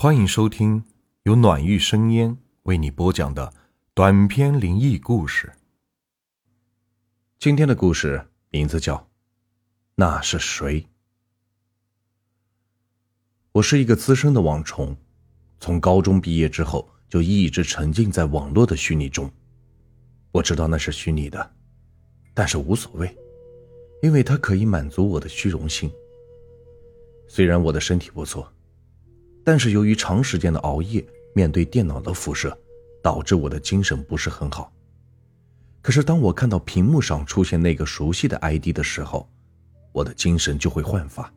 欢迎收听由暖玉生烟为你播讲的短篇灵异故事。今天的故事名字叫《那是谁》。我是一个资深的网虫，从高中毕业之后就一直沉浸在网络的虚拟中。我知道那是虚拟的，但是无所谓，因为它可以满足我的虚荣心。虽然我的身体不错，但是由于长时间的熬夜，面对电脑的辐射，导致我的精神不是很好。可是当我看到屏幕上出现那个熟悉的 ID 的时候，我的精神就会焕发。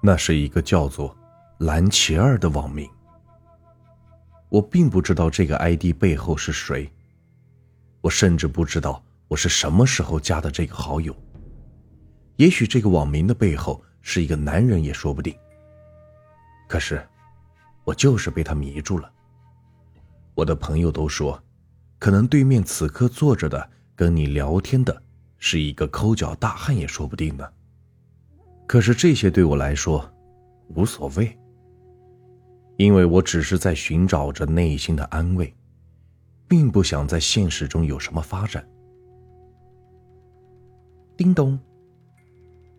那是一个叫做蓝奇儿的网名。我并不知道这个 ID 背后是谁。我甚至不知道我是什么时候加的这个好友。也许这个网名的背后是一个男人也说不定。可是，我就是被他迷住了。我的朋友都说，可能对面此刻坐着的跟你聊天的是一个抠脚大汉也说不定呢。可是这些对我来说无所谓，因为我只是在寻找着内心的安慰。并不想在现实中有什么发展。叮咚。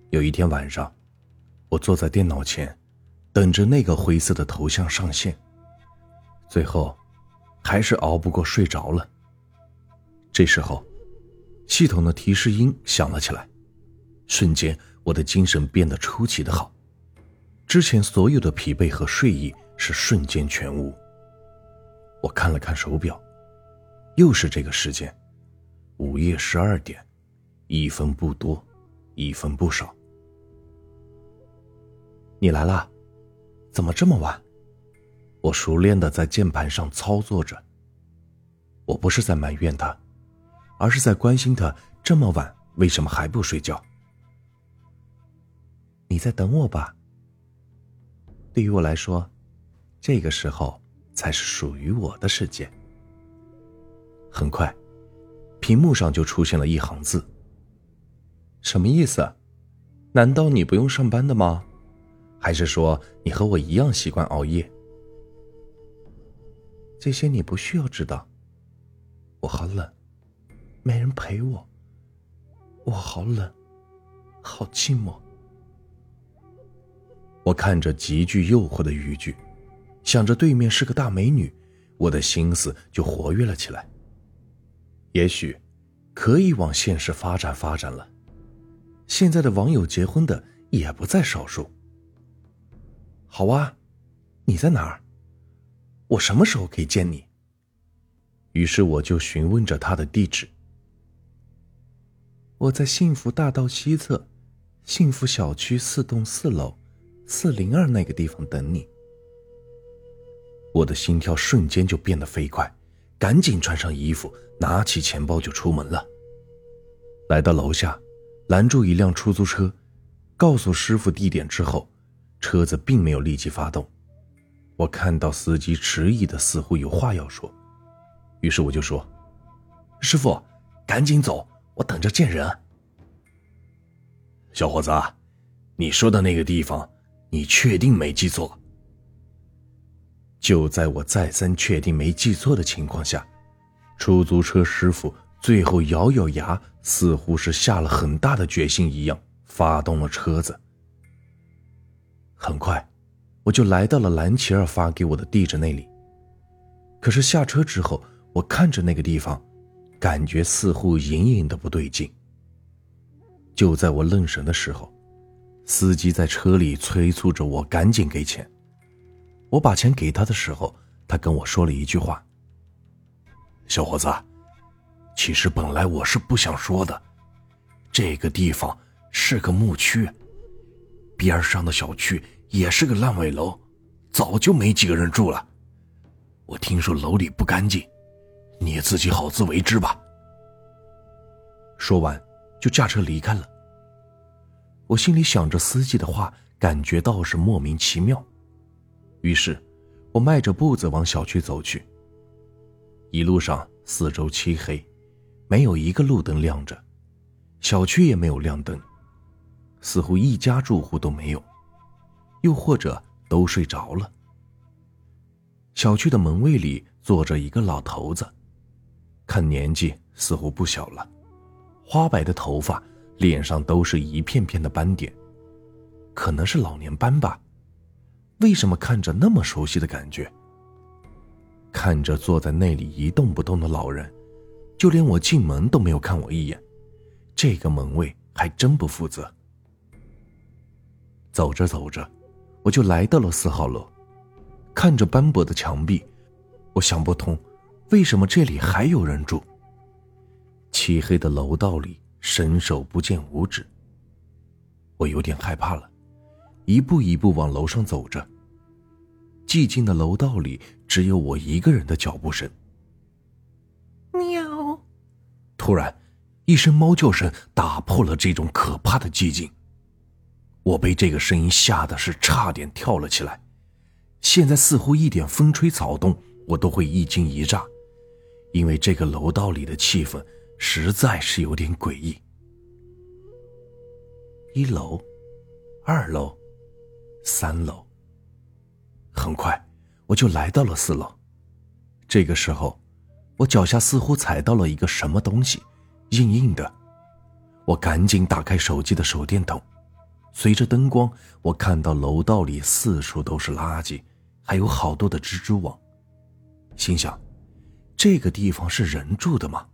有一天晚上，我坐在电脑前，等着那个灰色的头像上线。最后，还是熬不过睡着了。这时候，系统的提示音响了起来，瞬间我的精神变得出奇的好，之前所有的疲惫和睡意是瞬间全无。我看了看手表。又是这个时间，午夜十二点，一分不多，一分不少。你来了，怎么这么晚？我熟练的在键盘上操作着。我不是在埋怨他，而是在关心他这么晚为什么还不睡觉。你在等我吧。对于我来说，这个时候才是属于我的时间。很快，屏幕上就出现了一行字。什么意思？难道你不用上班的吗？还是说你和我一样习惯熬夜？这些你不需要知道。我好冷，没人陪我。我好冷，好寂寞。我看着极具诱惑的语句，想着对面是个大美女，我的心思就活跃了起来。也许，可以往现实发展发展了。现在的网友结婚的也不在少数。好啊，你在哪儿？我什么时候可以见你？于是我就询问着他的地址。我在幸福大道西侧，幸福小区四栋四楼，四零二那个地方等你。我的心跳瞬间就变得飞快。赶紧穿上衣服，拿起钱包就出门了。来到楼下，拦住一辆出租车，告诉师傅地点之后，车子并没有立即发动。我看到司机迟疑的，似乎有话要说，于是我就说：“师傅，赶紧走，我等着见人。”小伙子，你说的那个地方，你确定没记错？就在我再三确定没记错的情况下，出租车师傅最后咬咬牙，似乎是下了很大的决心一样，发动了车子。很快，我就来到了蓝琪儿发给我的地址那里。可是下车之后，我看着那个地方，感觉似乎隐隐的不对劲。就在我愣神的时候，司机在车里催促着我赶紧给钱。我把钱给他的时候，他跟我说了一句话：“小伙子，其实本来我是不想说的，这个地方是个牧区，边上的小区也是个烂尾楼，早就没几个人住了。我听说楼里不干净，你自己好自为之吧。”说完，就驾车离开了。我心里想着司机的话，感觉到是莫名其妙。于是，我迈着步子往小区走去。一路上四周漆黑，没有一个路灯亮着，小区也没有亮灯，似乎一家住户都没有，又或者都睡着了。小区的门卫里坐着一个老头子，看年纪似乎不小了，花白的头发，脸上都是一片片的斑点，可能是老年斑吧。为什么看着那么熟悉的感觉？看着坐在那里一动不动的老人，就连我进门都没有看我一眼，这个门卫还真不负责。走着走着，我就来到了四号楼，看着斑驳的墙壁，我想不通，为什么这里还有人住。漆黑的楼道里伸手不见五指，我有点害怕了，一步一步往楼上走着。寂静的楼道里只有我一个人的脚步声。喵！突然，一声猫叫声打破了这种可怕的寂静。我被这个声音吓得是差点跳了起来。现在似乎一点风吹草动，我都会一惊一乍，因为这个楼道里的气氛实在是有点诡异。一楼，二楼，三楼。很快，我就来到了四楼。这个时候，我脚下似乎踩到了一个什么东西，硬硬的。我赶紧打开手机的手电筒，随着灯光，我看到楼道里四处都是垃圾，还有好多的蜘蛛网。心想，这个地方是人住的吗？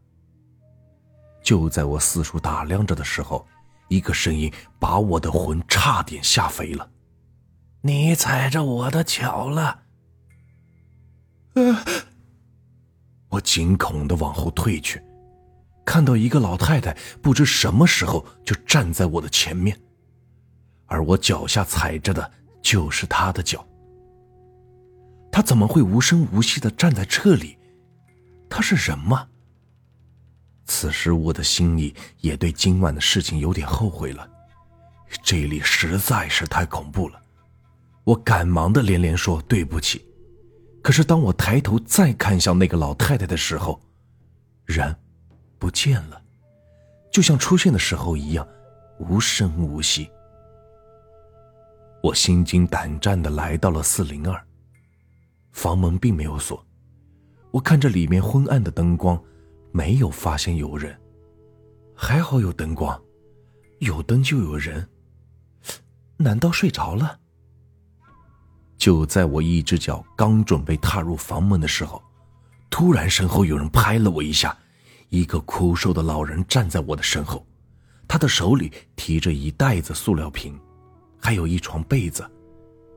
就在我四处打量着的时候，一个声音把我的魂差点吓飞了。你踩着我的脚了！啊我惊恐的往后退去，看到一个老太太不知什么时候就站在我的前面，而我脚下踩着的就是她的脚。她怎么会无声无息的站在这里？她是人吗？此时我的心里也对今晚的事情有点后悔了，这里实在是太恐怖了。我赶忙的连连说对不起，可是当我抬头再看向那个老太太的时候，人不见了，就像出现的时候一样，无声无息。我心惊胆战的来到了四零二，房门并没有锁，我看着里面昏暗的灯光，没有发现有人，还好有灯光，有灯就有人，难道睡着了？就在我一只脚刚准备踏入房门的时候，突然身后有人拍了我一下，一个枯瘦的老人站在我的身后，他的手里提着一袋子塑料瓶，还有一床被子，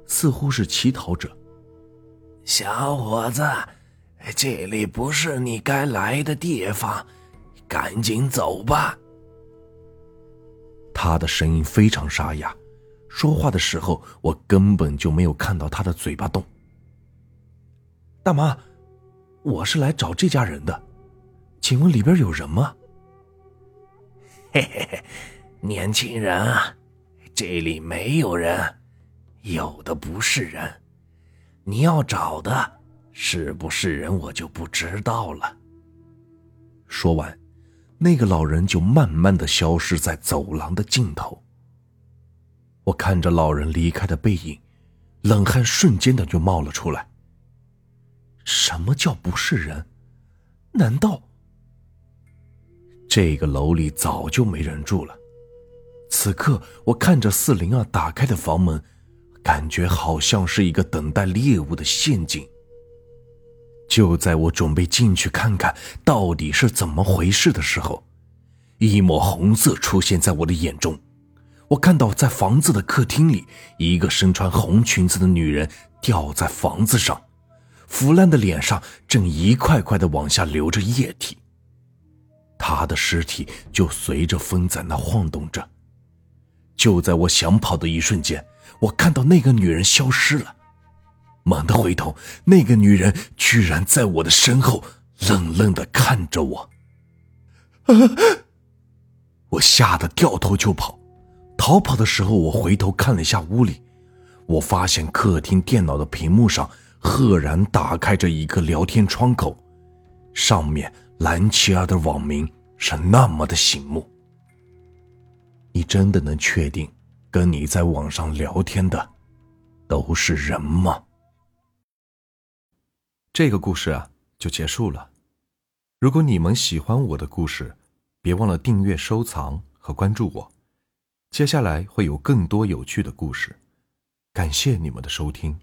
似乎是乞讨者。小伙子，这里不是你该来的地方，赶紧走吧。他的声音非常沙哑。说话的时候，我根本就没有看到他的嘴巴动。大妈，我是来找这家人的，请问里边有人吗？嘿嘿嘿，年轻人啊，这里没有人，有的不是人，你要找的是不是人，我就不知道了。说完，那个老人就慢慢的消失在走廊的尽头。我看着老人离开的背影，冷汗瞬间的就冒了出来。什么叫不是人？难道这个楼里早就没人住了？此刻，我看着四零二打开的房门，感觉好像是一个等待猎物的陷阱。就在我准备进去看看到底是怎么回事的时候，一抹红色出现在我的眼中。我看到，在房子的客厅里，一个身穿红裙子的女人吊在房子上，腐烂的脸上正一块块的往下流着液体。她的尸体就随着风在那晃动着。就在我想跑的一瞬间，我看到那个女人消失了。猛地回头，那个女人居然在我的身后愣愣的看着我。我吓得掉头就跑。逃跑的时候，我回头看了一下屋里，我发现客厅电脑的屏幕上赫然打开着一个聊天窗口，上面蓝琪儿的网名是那么的醒目。你真的能确定，跟你在网上聊天的都是人吗？这个故事啊就结束了。如果你们喜欢我的故事，别忘了订阅、收藏和关注我。接下来会有更多有趣的故事，感谢你们的收听。